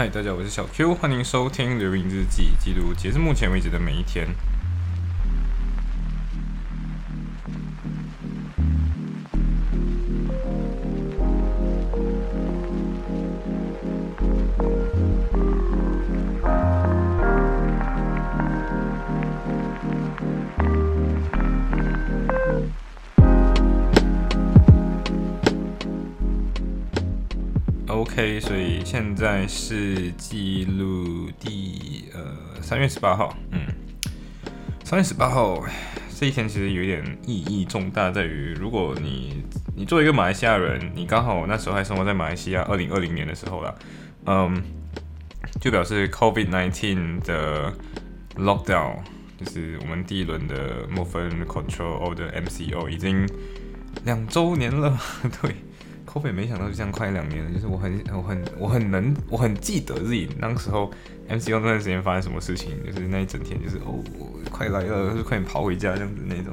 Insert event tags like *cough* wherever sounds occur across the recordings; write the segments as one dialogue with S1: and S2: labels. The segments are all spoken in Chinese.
S1: 嗨，大家好，我是小 Q，欢迎收听《流影日记》，记录截至目前为止的每一天。OK，所以现在是记录第呃三月十八号，嗯，三月十八号这一天其实有点意义重大，在于如果你你作为一个马来西亚人，你刚好那时候还生活在马来西亚，二零二零年的时候啦，嗯，就表示 COVID nineteen 的 lockdown，就是我们第一轮的 movement Control Order MCO 已经两周年了，*laughs* 对。后悔没想到就这样快两年了，就是我很我很我很能我很记得自己那时候 MCO 那段时间发生什么事情，就是那一整天就是哦快来了，就快点跑回家这样子那种。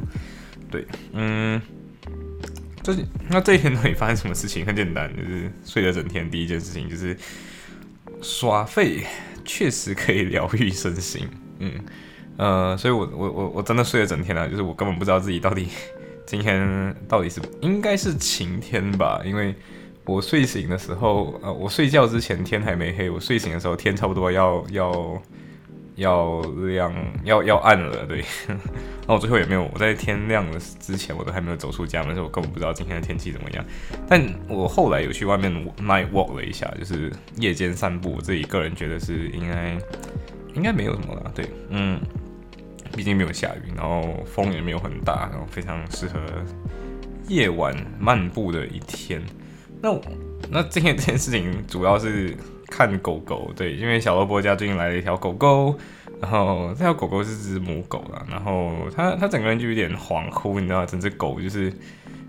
S1: 对，嗯，就那这一天到底发生什么事情？很简单，就是睡了整天。第一件事情就是耍废，确实可以疗愈身心。嗯呃，所以我我我我真的睡了整天了，就是我根本不知道自己到底。今天到底是应该是晴天吧？因为我睡醒的时候，呃，我睡觉之前天还没黑，我睡醒的时候天差不多要要要亮要要暗了，对。*laughs* 那我最后也没有，我在天亮的之前我都还没有走出家门，所以我根本不知道今天的天气怎么样。但我后来有去外面 night walk 了一下，就是夜间散步，我自己个人觉得是应该应该没有什么了，对，嗯。毕竟没有下雨，然后风也没有很大，然后非常适合夜晚漫步的一天。那那今天这件事情主要是看狗狗，对，因为小萝卜家最近来了一条狗狗，然后这条狗狗是只母狗了，然后它它整个人就有点恍惚，你知道，整只狗就是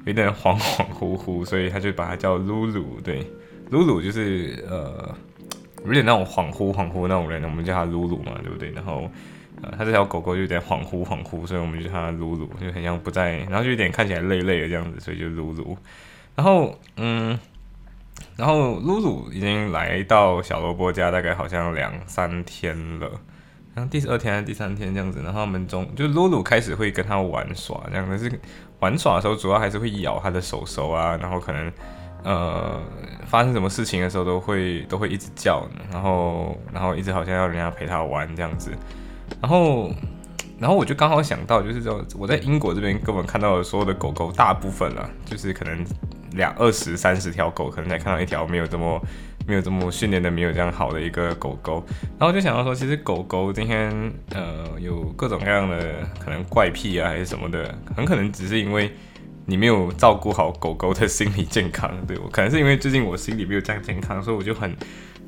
S1: 有点恍恍惚惚，所以他就把它叫露露，对，露露就是呃有点那种恍惚恍惚那种人，我们叫它露露嘛，对不对？然后。呃，它这条狗狗就有点恍惚恍惚，所以我们就叫它露露，就很像不在，然后就有点看起来累累的这样子，所以就露露。然后，嗯，然后露露已经来到小萝卜家，大概好像两三天了，然后第二天还是第三天这样子。然后他们中就露露开始会跟它玩耍，这样子是玩耍的时候，主要还是会咬它的手手啊，然后可能呃发生什么事情的时候都会都会一直叫，然后然后一直好像要人家陪它玩这样子。然后，然后我就刚好想到，就是说我在英国这边根本看到的所有的狗狗，大部分啊，就是可能两二十三十条狗，可能才看到一条没有这么 *laughs* 没有这么训练的，没有这样好的一个狗狗。然后我就想到说，其实狗狗今天呃有各种各样的可能怪癖啊，还是什么的，很可能只是因为你没有照顾好狗狗的心理健康。对我可能是因为最近我心理没有这样健康，所以我就很。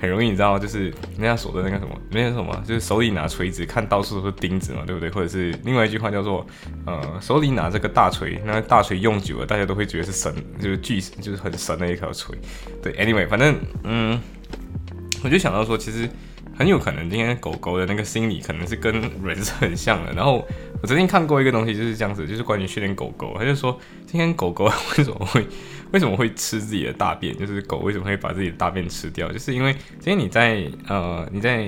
S1: 很容易，你知道吗，就是人家说的那个什么，那个什么，就是手里拿锤子，看到处都是钉子嘛，对不对？或者是另外一句话叫做，呃，手里拿这个大锤，那大锤用久了，大家都会觉得是神，就是巨，就是很神的一条锤。对，anyway，反正，嗯，我就想到说，其实很有可能今天狗狗的那个心理可能是跟人是很像的。然后我曾经看过一个东西，就是这样子，就是关于训练狗狗，他就说今天狗狗为什么会。为什么会吃自己的大便？就是狗为什么会把自己的大便吃掉？就是因为今天你在呃你在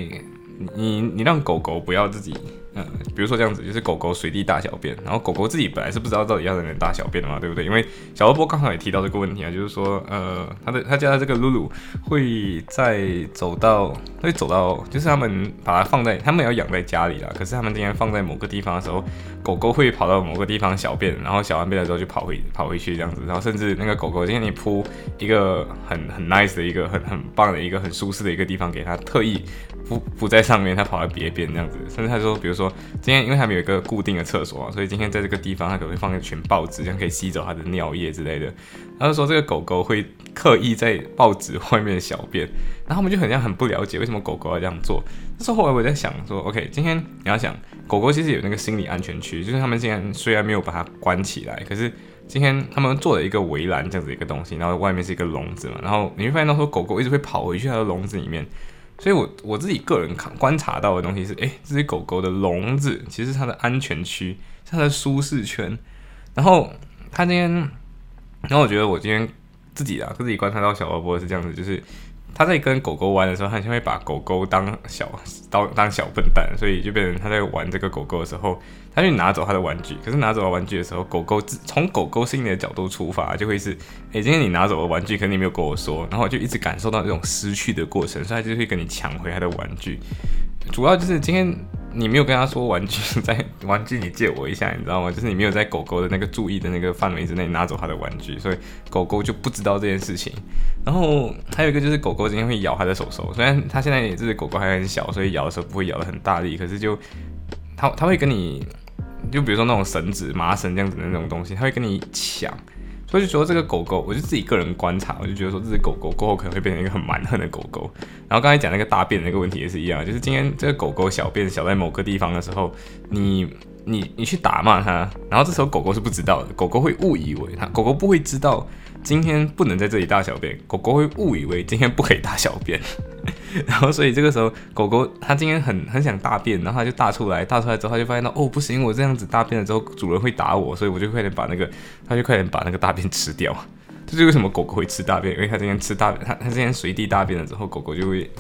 S1: 你你让狗狗不要自己。嗯，比如说这样子，就是狗狗随地大小便，然后狗狗自己本来是不知道到底要在哪大小便的嘛，对不对？因为小萝卜刚好也提到这个问题啊，就是说，呃，他的他家的这个露露会在走到会走到，就是他们把它放在他们要养在家里啦，可是他们今天放在某个地方的时候，狗狗会跑到某个地方小便，然后小完便的时候就跑回跑回去这样子，然后甚至那个狗狗今天你铺一个很很 nice 的一个很很棒的一个很舒适的一个地方给它，特意不不在上面，它跑到别边这样子，甚至他说，比如说。今天因为他们有一个固定的厕所，所以今天在这个地方他可能会放一群报纸，这样可以吸走它的尿液之类的。他就说这个狗狗会刻意在报纸外面小便，然后我们就很像很不了解为什么狗狗要这样做。但是后来我在想说，OK，今天你要想狗狗其实有那个心理安全区，就是他们今天虽然没有把它关起来，可是今天他们做了一个围栏这样子一个东西，然后外面是一个笼子嘛，然后你会发现到说狗狗一直会跑回去它的笼子里面。所以，我我自己个人看观察到的东西是，哎，这些狗狗的笼子其实它的安全区，它的舒适圈。然后，它今天，然后我觉得我今天自己啊，自己观察到小萝卜是这样子，就是他在跟狗狗玩的时候，他就会把狗狗当小当当小笨蛋，所以就变成他在玩这个狗狗的时候，他就拿走他的玩具。可是拿走了玩具的时候，狗狗从狗狗心里的角度出发，就会是，哎，今天你拿走了玩具，可是你没有跟我说，然后我就一直感受到这种失去的过程，所以他就会跟你抢回他的玩具。主要就是今天。你没有跟他说玩具 *laughs* 在玩具，你借我一下，你知道吗？就是你没有在狗狗的那个注意的那个范围之内拿走他的玩具，所以狗狗就不知道这件事情。然后还有一个就是狗狗今天会咬他的手手，虽然它现在也是狗狗还很小，所以咬的时候不会咬的很大力，可是就它它会跟你，就比如说那种绳子、麻绳这样子的那种东西，它会跟你抢。所以就觉得这个狗狗，我就自己个人观察，我就觉得说这只狗狗过后可能会变成一个很蛮横的狗狗。然后刚才讲那个大便那个问题也是一样，就是今天这个狗狗小便小在某个地方的时候，你。你你去打骂它，然后这时候狗狗是不知道的，狗狗会误以为它，狗狗不会知道今天不能在这里大小便，狗狗会误以为今天不可以大小便，*laughs* 然后所以这个时候狗狗它今天很很想大便，然后它就大出来，大出来之后它就发现到哦不行，我这样子大便了之后主人会打我，所以我就快点把那个，它就快点把那个大便吃掉。*laughs* 这是为什么狗狗会吃大便，因为它今天吃大，它它今天随地大便了之后，狗狗就会。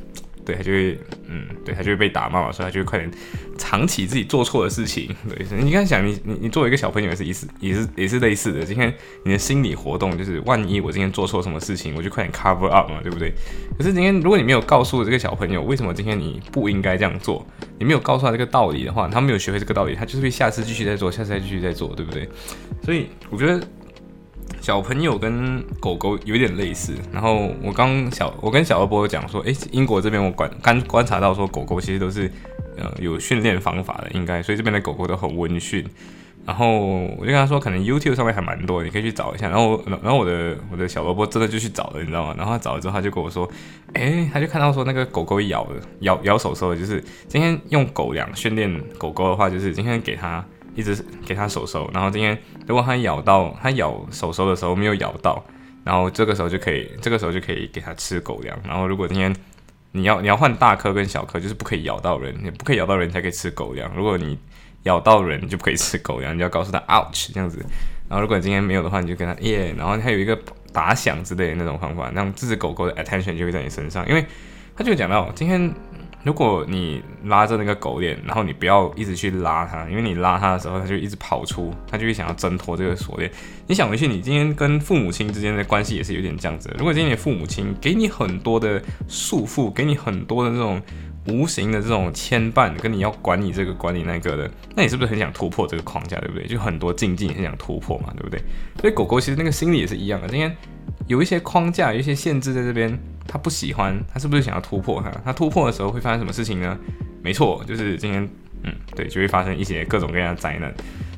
S1: 对他就会，嗯，对他就会被打骂嘛，所以他就会快点藏起自己做错的事情。对，你刚想，你你你作为一个小朋友也是，也是也是类似的。今天你的心理活动就是，万一我今天做错什么事情，我就快点 cover up 嘛，对不对？可是今天如果你没有告诉这个小朋友为什么今天你不应该这样做，你没有告诉他这个道理的话，他没有学会这个道理，他就是会下次继续再做，下次再继续再做，对不对？所以我觉得。小朋友跟狗狗有点类似，然后我刚小我跟小二波讲说，诶，英国这边我观刚观察到说狗狗其实都是呃有训练方法的，应该，所以这边的狗狗都很温驯。然后我就跟他说，可能 YouTube 上面还蛮多，你可以去找一下。然后然后我的我的小萝卜真的就去找了，你知道吗？然后他找了之后，他就跟我说，诶，他就看到说那个狗狗咬咬咬手手，就是今天用狗粮训练狗狗的话，就是今天给它。一直给它手手，然后今天如果它咬到它咬手手的时候没有咬到，然后这个时候就可以，这个时候就可以给它吃狗粮。然后如果今天你要你要换大颗跟小颗，就是不可以咬到人，你不可以咬到人才可以吃狗粮。如果你咬到人就不可以吃狗粮，你要告诉他 ouch 这样子。然后如果今天没有的话，你就跟他耶，然后还有一个打响之类的那种方法，让这只狗狗的 attention 就会在你身上，因为他就讲到今天。如果你拉着那个狗链，然后你不要一直去拉它，因为你拉它的时候，它就一直跑出，它就会想要挣脱这个锁链。你想回去，你今天跟父母亲之间的关系也是有点这样子。如果今天你父母亲给你很多的束缚，给你很多的这种无形的这种牵绊，跟你要管你这个管你那个的，那你是不是很想突破这个框架，对不对？就很多禁忌，很想突破嘛，对不对？所以狗狗其实那个心理也是一样的。今天有一些框架，有一些限制在这边。他不喜欢，他是不是想要突破它？他突破的时候会发生什么事情呢？没错，就是今天，嗯，对，就会发生一些各种各样的灾难。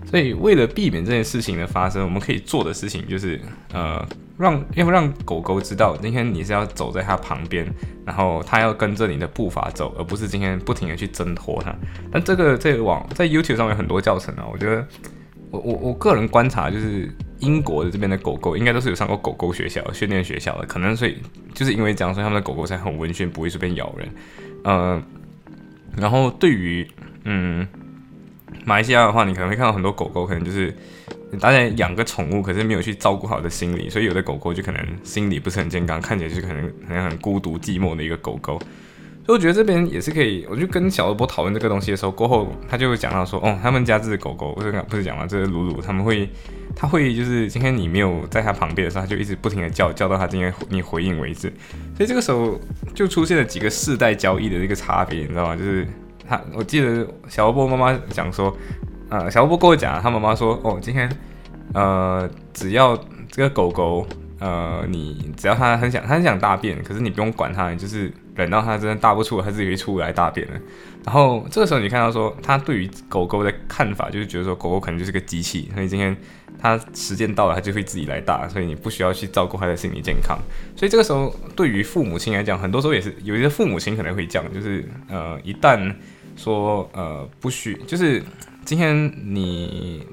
S1: 所以为了避免这件事情的发生，我们可以做的事情就是，呃，让要让狗狗知道，今天你是要走在它旁边，然后它要跟着你的步伐走，而不是今天不停的去挣脱它。但这个这个网在 YouTube 上面很多教程啊，我觉得，我我我个人观察就是。英国的这边的狗狗应该都是有上过狗狗学校、训练学校的，可能所以就是因为这样，所以他们的狗狗才很温驯，不会随便咬人。呃，然后对于嗯马来西亚的话，你可能会看到很多狗狗，可能就是大家养个宠物，可是没有去照顾好的心理，所以有的狗狗就可能心理不是很健康，看起来就是可能好像很孤独寂寞的一个狗狗。所以我觉得这边也是可以，我就跟小萝卜讨论这个东西的时候，过后他就会讲到说，哦，他们家这只狗狗，不是不是讲吗，这是鲁鲁，他们会，他会就是今天你没有在他旁边的时候，他就一直不停的叫，叫到他今天你回应为止。所以这个时候就出现了几个世代交易的一个差别，你知道吗？就是他，我记得小萝卜妈妈讲说，呃，小萝卜跟我讲，他妈妈说，哦，今天，呃，只要这个狗狗。呃，你只要它很想，它很想大便，可是你不用管它，就是忍到它真的大不出，它自己会出来大便了。然后这个时候你看到说，它对于狗狗的看法就是觉得说，狗狗可能就是个机器，所以今天它时间到了，它就会自己来大，所以你不需要去照顾它的心理健康。所以这个时候对于父母亲来讲，很多时候也是有一些父母亲可能会这样，就是呃，一旦说呃不许，就是今天你。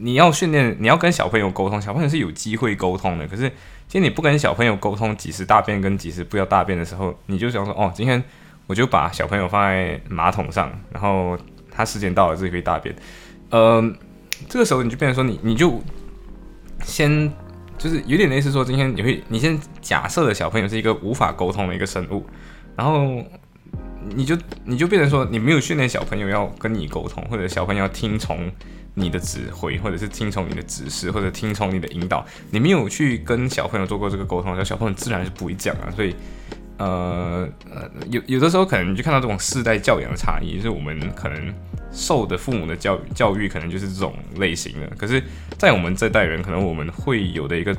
S1: 你要训练，你要跟小朋友沟通，小朋友是有机会沟通的。可是，其实你不跟小朋友沟通，几时大便跟几时不要大便的时候，你就想说，哦，今天我就把小朋友放在马桶上，然后他时间到了自己会大便。嗯，这个时候你就变成说，你你就先就是有点类似说，今天你会，你先假设的小朋友是一个无法沟通的一个生物，然后你就你就变成说，你没有训练小朋友要跟你沟通，或者小朋友要听从你的指挥，或者是听从你的指示，或者听从你的引导，你没有去跟小朋友做过这个沟通，那小朋友自然是不会讲啊。所以，呃呃，有有的时候可能你就看到这种世代教养的差异，就是我们可能。受的父母的教育教育可能就是这种类型的，可是，在我们这代人，可能我们会有的一个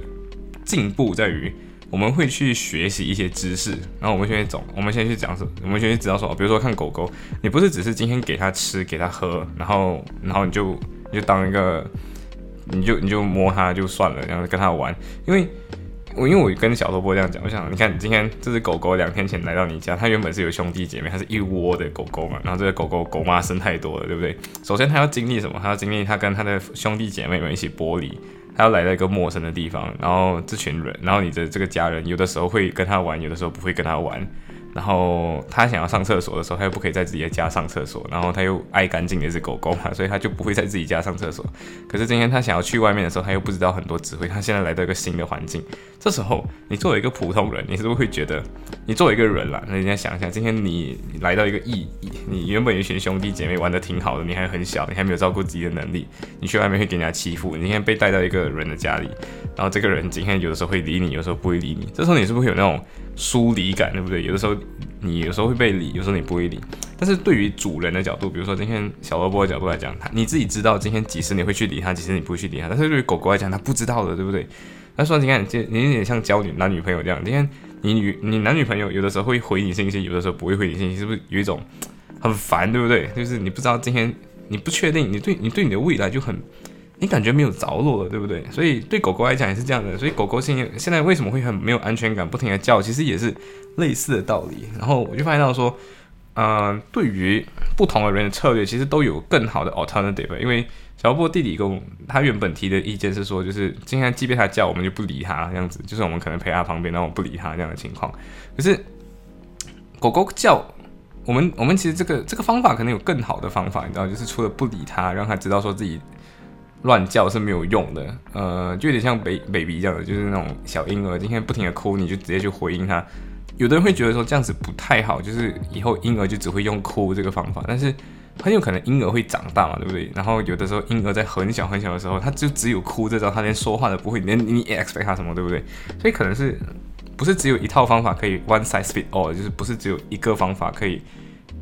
S1: 进步在于，我们会去学习一些知识，然后我们先去走，我们先去讲什么，我们先去知道说，比如说看狗狗，你不是只是今天给它吃给它喝，然后然后你就你就当一个，你就你就摸它就算了，然后跟它玩，因为。我因为我跟小萝卜这样讲，我想你看你，今天这只狗狗两天前来到你家，它原本是有兄弟姐妹，它是一窝的狗狗嘛。然后这个狗狗狗妈生太多了，对不对？首先它要经历什么？它要经历它跟它的兄弟姐妹们一起剥离，他要来到一个陌生的地方，然后这群人，然后你的这个家人，有的时候会跟他玩，有的时候不会跟他玩。然后他想要上厕所的时候，他又不可以在自己的家上厕所。然后他又爱干净的是狗狗嘛，所以他就不会在自己家上厕所。可是今天他想要去外面的时候，他又不知道很多指挥。他现在来到一个新的环境，这时候你作为一个普通人，你是不是会觉得，你作为一个人啦，那人家想一下，今天你来到一个异，你原本一群兄弟姐妹玩的挺好的，你还很小，你还没有照顾自己的能力，你去外面会给人家欺负。你今天被带到一个人的家里，然后这个人今天有的时候会理你，有时候不会理你。这时候你是不是会有那种疏离感，对不对？有的时候。你有时候会被理，有时候你不会理。但是对于主人的角度，比如说今天小萝卜的角度来讲，他你自己知道今天几时你会去理他，几时你不会去理他。但是对于狗狗来讲，他不知道的，对不对？他说你看，这你有点像交女男女朋友这样。今天你女你男女朋友有的时候会回你信息，有的时候不会回你信息，是不是有一种很烦，对不对？就是你不知道今天你不确定，你对你对你的未来就很。你感觉没有着落了，对不对？所以对狗狗来讲也是这样的。所以狗狗现在现在为什么会很没有安全感，不停的叫，其实也是类似的道理。然后我就发现到说，呃，对于不同的人的策略，其实都有更好的 alternative。因为小波弟弟跟他原本提的意见是说，就是今天即便他叫，我们就不理他这样子，就是我们可能陪他旁边，然后不理他这样的情况。可是狗狗叫，我们我们其实这个这个方法可能有更好的方法，你知道，就是除了不理他，让他知道说自己。乱叫是没有用的，呃，就有点像 baby baby 这样的，就是那种小婴儿，今天不停的哭，你就直接去回应他。有的人会觉得说这样子不太好，就是以后婴儿就只会用哭这个方法，但是很有可能婴儿会长大嘛，对不对？然后有的时候婴儿在很小很小的时候，他就只有哭这招，他连说话都不会，连你 expect 他什么，对不对？所以可能是不是只有一套方法可以 one size fit all，就是不是只有一个方法可以。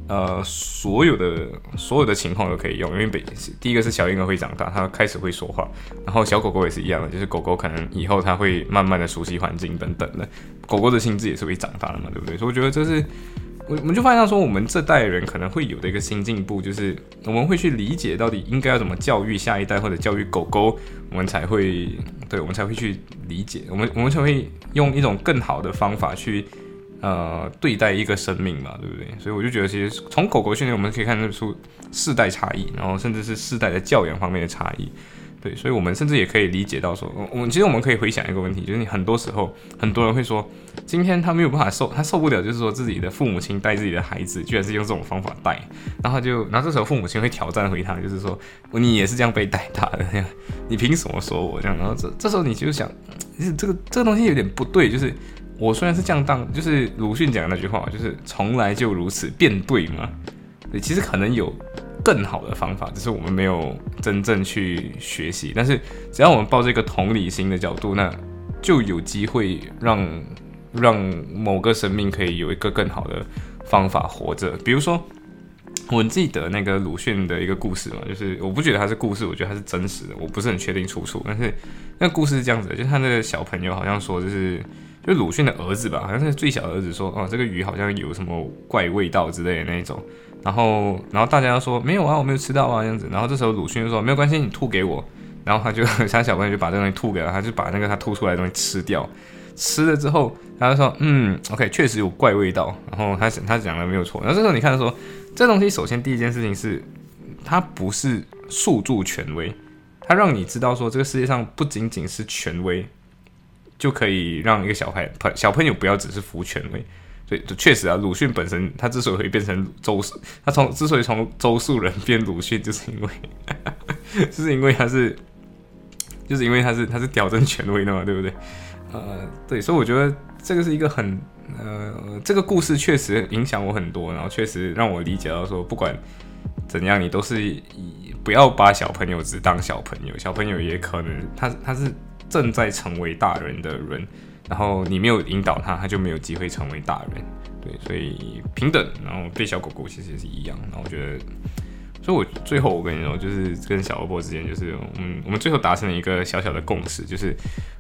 S1: 呃，所有的所有的情况都可以用，因为北第一个是小婴儿会长大，他开始会说话，然后小狗狗也是一样的，就是狗狗可能以后它会慢慢的熟悉环境等等的，狗狗的心智也是会长大的嘛，对不对？所以我觉得这是我我们就发现到说，我们这代人可能会有的一个新进步，就是我们会去理解到底应该要怎么教育下一代或者教育狗狗，我们才会对我们才会去理解，我们我们才会用一种更好的方法去。呃，对待一个生命嘛，对不对？所以我就觉得，其实从狗狗训练，我们可以看得出世代差异，然后甚至是世代的教养方面的差异。对，所以我们甚至也可以理解到，说，我们其实我们可以回想一个问题，就是你很多时候，很多人会说，今天他没有办法受，他受不了，就是说自己的父母亲带自己的孩子，居然是用这种方法带，然后就，然后这时候父母亲会挑战回他，就是说，你也是这样被带大的，你凭什么说我这样？然后这这时候你就想，这个这个东西有点不对，就是。我虽然是这样当，就是鲁迅讲的那句话，就是从来就如此，变对吗？对，其实可能有更好的方法，只是我们没有真正去学习。但是只要我们抱这个同理心的角度，那就有机会让让某个生命可以有一个更好的方法活着。比如说，我记得那个鲁迅的一个故事嘛，就是我不觉得它是故事，我觉得它是真实的，我不是很确定出处。但是那个故事是这样子的，就是他那个小朋友好像说，就是。就鲁迅的儿子吧，好像是最小儿子说，哦，这个鱼好像有什么怪味道之类的那一种。然后，然后大家说没有啊，我没有吃到啊这样子。然后这时候鲁迅就说没有关系，你吐给我。然后他就 *laughs* 他小朋友就把这东西吐给了他，就把那个他吐出来的东西吃掉。吃了之后，他就说，嗯，OK，确实有怪味道。然后他他讲的没有错。然后这时候你看说，这东西首先第一件事情是，它不是诉诸权威，它让你知道说这个世界上不仅仅是权威。就可以让一个小孩朋小朋友不要只是服权威，所以确实啊，鲁迅本身他之所以会变成周，他从之所以从周树人变鲁迅，就是因为 *laughs* 就是因为他是就是因为他是他是调整权威的嘛，对不对？呃，对，所以我觉得这个是一个很呃，这个故事确实影响我很多，然后确实让我理解到说，不管怎样，你都是以不要把小朋友只当小朋友，小朋友也可能他他是正在成为大人的人，然后你没有引导他，他就没有机会成为大人。对，所以平等，然后对小狗狗其实也是一样。然后我觉得，所以我最后我跟你说，就是跟小欧波之间，就是嗯，我们最后达成了一个小小的共识，就是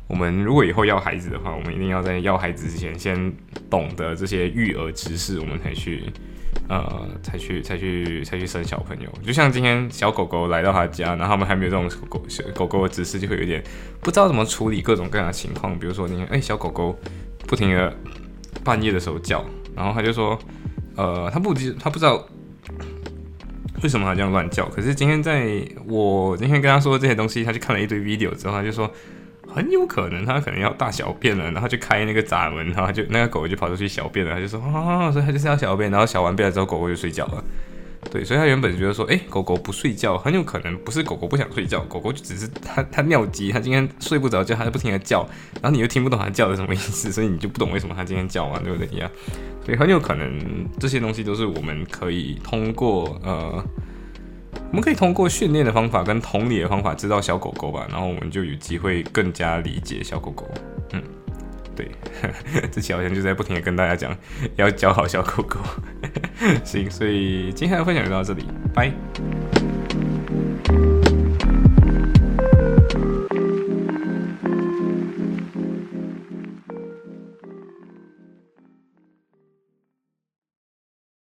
S1: 我们如果以后要孩子的话，我们一定要在要孩子之前先懂得这些育儿知识，我们才去呃，才去才去才去生小朋友。就像今天小狗狗来到他家，然后他们还没有这种狗狗狗的知识，就会有点不知道怎么处理各种各样的情况。比如说，你看，哎，小狗狗不停的半夜的时候叫。然后他就说，呃，他不知他不知道为什么他这样乱叫。可是今天在我今天跟他说这些东西，他就看了一堆 video 之后，他就说很有可能他可能要大小便了，然后就开那个闸门，然后就那个狗就跑出去小便了。他就说啊，所以他就是要小便，然后小完便了之后，狗狗就睡觉了。对，所以他原本觉得说，哎，狗狗不睡觉，很有可能不是狗狗不想睡觉，狗狗就只是它它尿急，它今天睡不着觉，它就不停的叫，然后你又听不懂它叫的什么意思，所以你就不懂为什么它今天叫嘛，对不对呀？所以很有可能这些东西都是我们可以通过呃，我们可以通过训练的方法跟同理的方法知道小狗狗吧，然后我们就有机会更加理解小狗狗，嗯。对，*laughs* 这期好像就在不停的跟大家讲要教好小狗狗，*laughs* 行，所以今天的分享就到这里，拜。